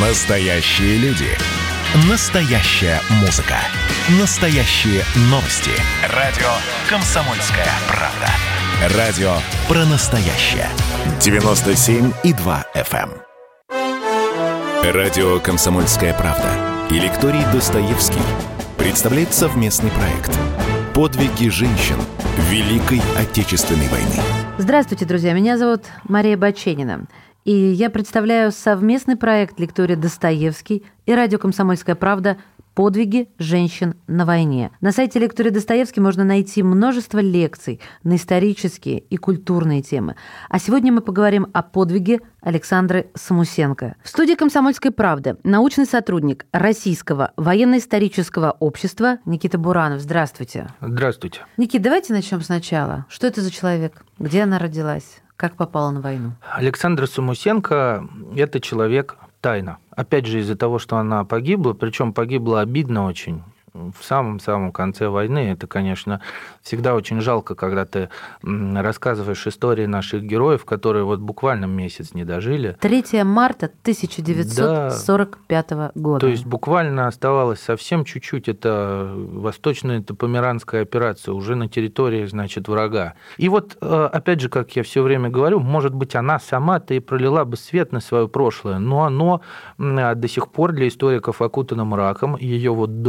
Настоящие люди. Настоящая музыка. Настоящие новости. Радио «Комсомольская правда». Радио про настоящее. 97,2 FM. эм. Радио «Комсомольская правда» и лекторий Достоевский представляет совместный проект «Подвиги женщин Великой Отечественной войны». Здравствуйте, друзья. Меня зовут Мария Баченина. И я представляю совместный проект лектория Достоевский и радио «Комсомольская правда» «Подвиги женщин на войне». На сайте лектории Достоевский можно найти множество лекций на исторические и культурные темы. А сегодня мы поговорим о подвиге Александры Самусенко. В студии «Комсомольской правды» научный сотрудник Российского военно-исторического общества Никита Буранов. Здравствуйте. Здравствуйте. Никита, давайте начнем сначала. Что это за человек? Где она родилась? Как попала на войну? Александра Самусенко – это человек тайна. Опять же, из-за того, что она погибла, причем погибла обидно очень, в самом-самом конце войны. Это, конечно, всегда очень жалко, когда ты рассказываешь истории наших героев, которые вот буквально месяц не дожили. 3 марта 1945 да, года. То есть буквально оставалось совсем чуть-чуть. Это восточная это померанская операция уже на территории, значит, врага. И вот, э, опять же, как я все время говорю, может быть, она сама-то и пролила бы свет на свое прошлое, но оно до сих пор для историков окутано мраком. Ее вот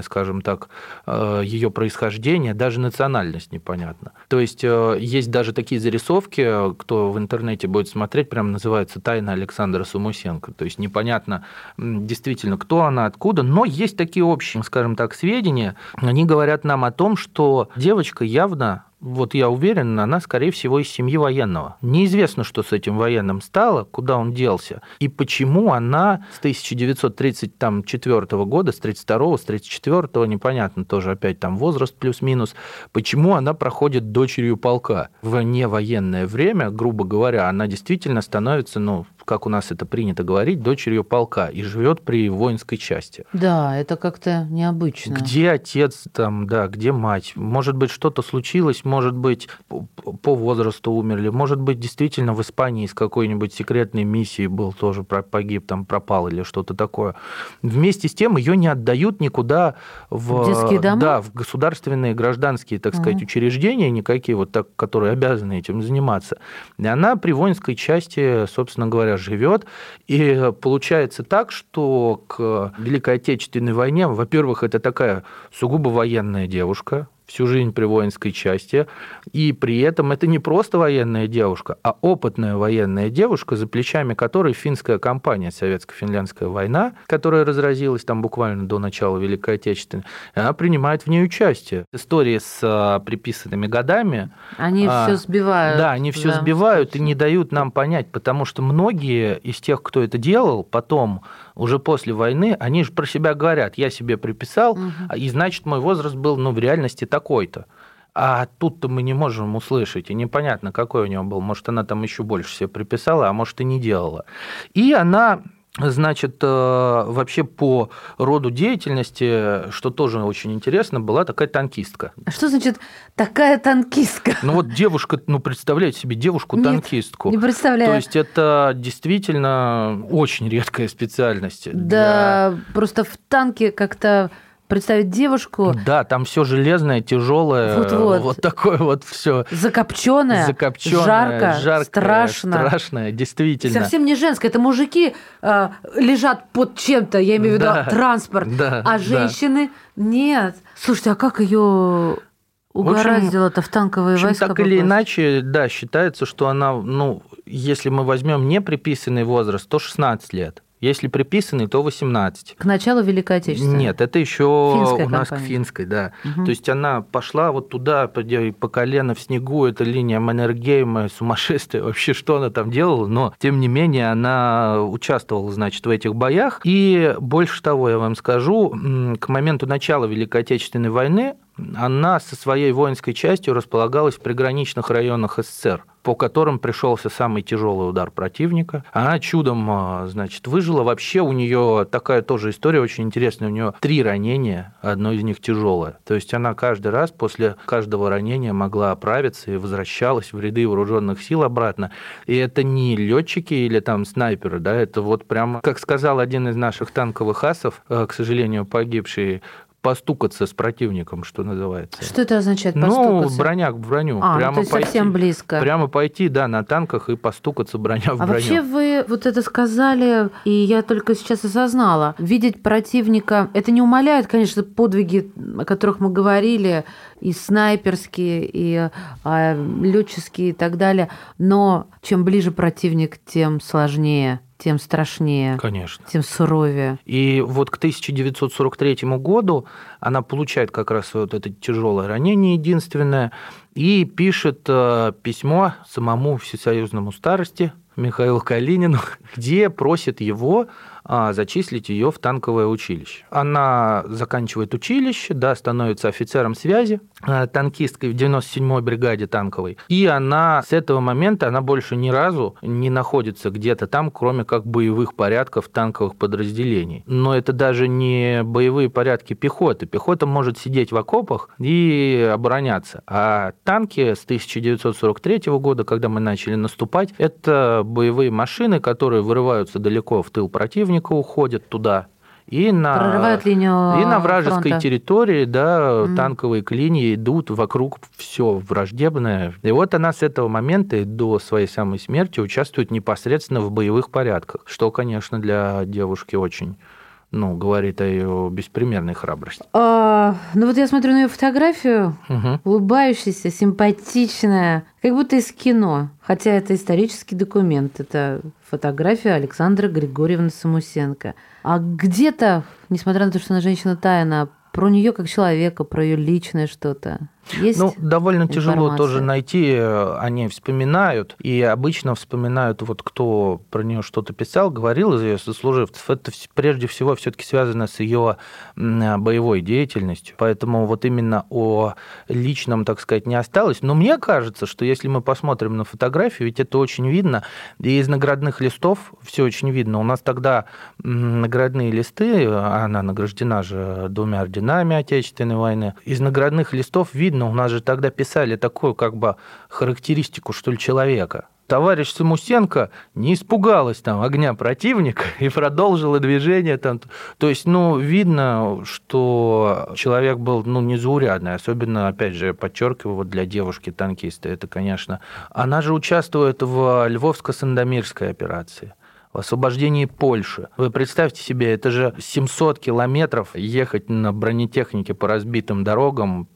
довоенное, скажем так, э, ее происхождение, даже национальность непонятна. То есть э, есть даже такие зарисовки, кто в интернете будет смотреть, прям называется «Тайна Александра Сумусенко». То есть непонятно действительно, кто она, откуда, но есть такие общие, скажем так, сведения. Они говорят нам о том, что девочка явно вот я уверен, она, скорее всего, из семьи военного. Неизвестно, что с этим военным стало, куда он делся, и почему она с 1934 года, с 32 с 34 непонятно тоже опять там возраст плюс-минус, почему она проходит дочерью полка. В невоенное время, грубо говоря, она действительно становится, ну, как у нас это принято говорить, дочерью полка и живет при воинской части. Да, это как-то необычно. Где отец там, да, где мать? Может быть, что-то случилось, может быть, по возрасту умерли, может быть, действительно в Испании из какой-нибудь секретной миссии был тоже погиб, там пропал или что-то такое. Вместе с тем ее не отдают никуда в, Детские дома? Да, в государственные гражданские, так сказать, uh-huh. учреждения никакие, вот так, которые обязаны этим заниматься. И она при воинской части, собственно говоря, живет. И получается так, что к Великой Отечественной войне, во-первых, это такая сугубо военная девушка, всю жизнь при воинской части, и при этом это не просто военная девушка, а опытная военная девушка, за плечами которой финская компания «Советско-финляндская война», которая разразилась там буквально до начала Великой Отечественной, она принимает в ней участие. Истории с а, приписанными годами... Они а, все сбивают. Да, они все да, сбивают и не дают нам понять, потому что многие из тех, кто это делал, потом уже после войны, они же про себя говорят, я себе приписал, угу. и значит мой возраст был ну, в реальности такой-то. А тут-то мы не можем услышать, и непонятно, какой у него был. Может, она там еще больше себе приписала, а может, и не делала. И она Значит, э, вообще по роду деятельности, что тоже очень интересно, была такая танкистка. А что значит такая танкистка? Ну вот девушка, ну представляете себе девушку-танкистку. не представляю. То есть это действительно очень редкая специальность. Да, для... просто в танке как-то представить девушку. Да, там все железное, тяжелое, вот, вот. вот такое вот все. Закопченное, Закопченное жарко, жаркое, страшно. Страшное, действительно. Совсем не женское. Это мужики э, лежат под чем-то, я имею в виду да, транспорт, да, а женщины да. нет. Слушайте, а как ее угораздило-то в, в танковые общем, войска Так попасть? или иначе, да, считается, что она, ну, если мы возьмем не приписанный возраст, то 16 лет. Если приписанный, то 18. К началу Великой Отечественной? Нет, это еще Финская у нас компания. к финской, да. Угу. То есть она пошла вот туда, по, колено в снегу, это линия Маннергейма, сумасшествие, вообще что она там делала, но тем не менее она участвовала, значит, в этих боях. И больше того, я вам скажу, к моменту начала Великой Отечественной войны она со своей воинской частью располагалась в приграничных районах СССР по которым пришелся самый тяжелый удар противника. Она чудом, а, значит, выжила. Вообще у нее такая тоже история очень интересная. У нее три ранения, одно из них тяжелое. То есть она каждый раз после каждого ранения могла оправиться и возвращалась в ряды вооруженных сил обратно. И это не летчики или там снайперы, да, это вот прямо, как сказал один из наших танковых асов, э, к сожалению, погибший постукаться с противником, что называется. Что это означает ну, постукаться? Ну, броня к броню. А, прямо ну, то есть пойти, совсем близко. Прямо пойти, да, на танках и постукаться броня в а броню. вообще вы вот это сказали, и я только сейчас осознала. Видеть противника, это не умаляет, конечно, подвиги, о которых мы говорили, и снайперские, и а, летческие и так далее, но чем ближе противник, тем сложнее тем страшнее. Конечно. Тем суровее. И вот к 1943 году она получает как раз вот это тяжелое ранение единственное и пишет э, письмо самому всесоюзному старости Михаилу Калинину, где просит его зачислить ее в танковое училище. Она заканчивает училище, да, становится офицером связи, а, танкисткой в 97-й бригаде танковой. И она с этого момента, она больше ни разу не находится где-то там, кроме как боевых порядков танковых подразделений. Но это даже не боевые порядки пехоты. Пехота может сидеть в окопах и обороняться. А танки с 1943 года, когда мы начали наступать, это боевые машины, которые вырываются далеко в тыл противника, противника уходят туда, и на, Прорывают линию и на вражеской фронта. территории, да, mm. танковые клинии идут вокруг все враждебное. И вот она с этого момента до своей самой смерти участвует непосредственно в боевых порядках, что, конечно, для девушки очень ну, говорит о ее беспримерной храбрости. А, ну вот я смотрю на ее фотографию, угу. улыбающаяся, симпатичная, как будто из кино. Хотя это исторический документ. Это фотография Александра Григорьевны Самусенко. А где-то, несмотря на то, что она женщина тайна, про нее как человека, про ее личное что-то. Есть ну, довольно информация? тяжело тоже найти, э, они вспоминают, и обычно вспоминают, вот кто про нее что-то писал, говорил из ее сослуживцев, это прежде всего все-таки связано с ее боевой деятельностью, поэтому вот именно о личном, так сказать, не осталось. Но мне кажется, что если мы посмотрим на фотографию, ведь это очень видно, и из наградных листов все очень видно. У нас тогда наградные листы, она награждена же двумя орденами Отечественной войны, из наградных листов видно, видно, у нас же тогда писали такую как бы характеристику, что ли, человека. Товарищ Самусенко не испугалась там огня противника и продолжила движение там. То есть, ну, видно, что человек был, ну, незаурядный. Особенно, опять же, подчеркиваю, вот для девушки-танкиста это, конечно... Она же участвует в Львовско-Сандомирской операции в освобождении Польши. Вы представьте себе, это же 700 километров ехать на бронетехнике по разбитым дорогам,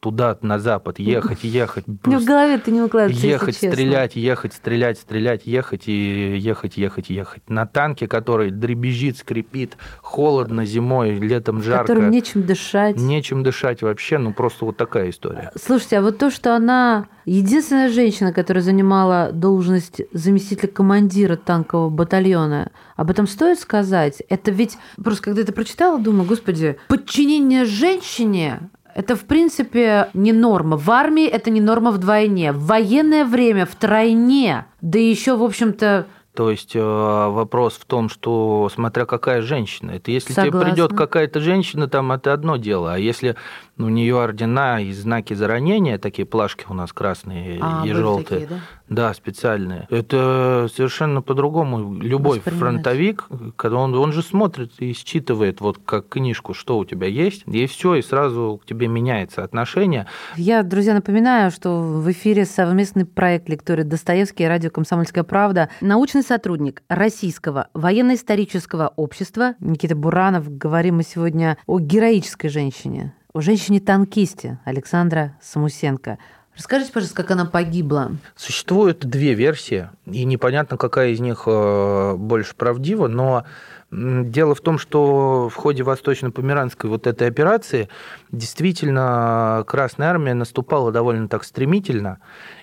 туда, на запад, ехать, ехать. Мне в голове ты не укладывается, Ехать, стрелять, ехать, стрелять, стрелять, ехать и ехать, ехать, ехать. На танке, который дребезжит, скрипит, холодно зимой, летом жарко. Которым нечем дышать. Нечем дышать вообще, ну просто вот такая история. Слушайте, а вот то, что она единственная женщина, которая занимала должность заместителя командира танкового батальона, об этом стоит сказать? Это ведь, просто когда это прочитала, думаю, господи, подчинение женщине это, в принципе, не норма. В армии это не норма вдвойне. В военное время втройне. Да еще, в общем-то, то есть э, вопрос в том, что смотря какая женщина. Это если Согласна. тебе придет какая-то женщина, там это одно дело. А если у нее ордена и знаки за ранения, такие плашки у нас красные а, и желтые. Такие, да? да, специальные. Это совершенно по-другому. Любой фронтовик, когда он, он же смотрит и считывает вот как книжку, что у тебя есть, и все, и сразу к тебе меняется отношение. Я, друзья, напоминаю, что в эфире совместный проект лектории Достоевский и радио «Комсомольская правда». Научный сотрудник Российского военно-исторического общества Никита Буранов. Говорим мы сегодня о героической женщине, о женщине-танкисте Александра Самусенко. Расскажите, пожалуйста, как она погибла. Существует две версии, и непонятно, какая из них э, больше правдива, но Дело в том, что в ходе Восточно-Померанской вот этой операции действительно Красная Армия наступала довольно так стремительно,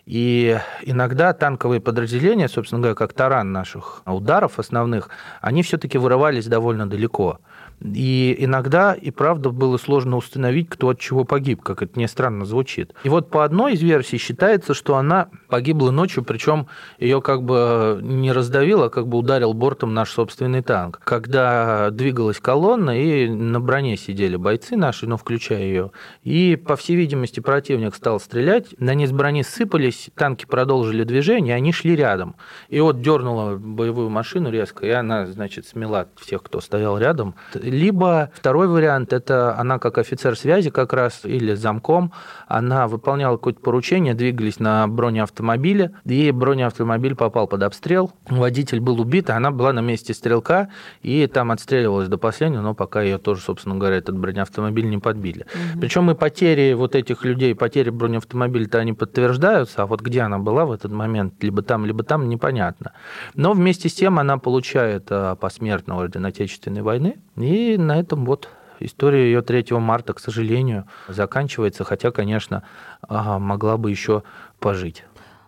И иногда танковые подразделения, собственно говоря, как таран наших ударов основных, они все-таки вырывались довольно далеко. И иногда и правда было сложно установить, кто от чего погиб, как это не странно звучит. И вот по одной из версий считается, что она погибла ночью, причем ее как бы не раздавило, а как бы ударил бортом наш собственный танк. Когда двигалась колонна, и на броне сидели бойцы наши, ну, включая ее, и, по всей видимости, противник стал стрелять, на низ брони сыпались, танки продолжили движение, они шли рядом. И вот дернула боевую машину резко, и она, значит, смела всех, кто стоял рядом. Либо второй вариант, это она как офицер связи как раз, или замком, она выполняла какое-то поручение, двигались на бронеавтомобиле, и бронеавтомобиль попал под обстрел, водитель был убит, а она была на месте стрелка, и там отстреливалась до последнего, но пока ее тоже, собственно говоря, этот бронеавтомобиль не подбили. Угу. Причем и потери вот этих людей, потери бронеавтомобиля-то они подтверждаются, а вот где она была в этот момент, либо там, либо там, непонятно. Но вместе с тем она получает а, посмертно орден Отечественной войны, и на этом вот история ее 3 марта, к сожалению, заканчивается, хотя, конечно, могла бы еще пожить.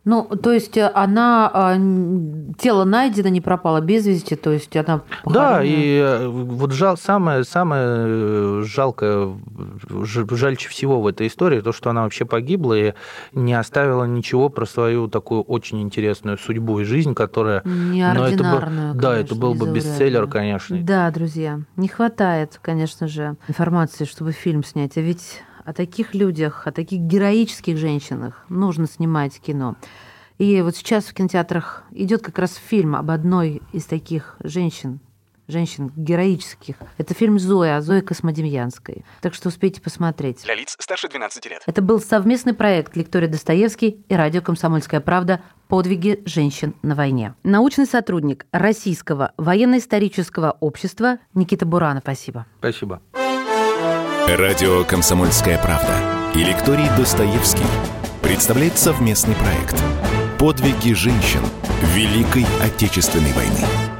Ну, то есть э, она, а, тело найдено, не пропало без вести, то есть она похоронена. Да, и э, вот жал, самое, самое э, жалкое, жальче всего в этой истории, то, что она вообще погибла и не оставила ничего про свою такую очень интересную судьбу и жизнь, которая... Неординарную, это был, Да, это был бы бестселлер, конечно. Да, друзья, не хватает, конечно же, информации, чтобы фильм снять, а ведь о таких людях, о таких героических женщинах нужно снимать кино. И вот сейчас в кинотеатрах идет как раз фильм об одной из таких женщин, женщин героических. Это фильм «Зоя» Зои Космодемьянской. Так что успейте посмотреть. Для лиц старше 12 лет. Это был совместный проект Лектория Достоевский и радио «Комсомольская правда» «Подвиги женщин на войне». Научный сотрудник Российского военно-исторического общества Никита Буранов. Спасибо. Спасибо. Радио «Комсомольская правда» и лекторий Достоевский представляет совместный проект «Подвиги женщин Великой Отечественной войны».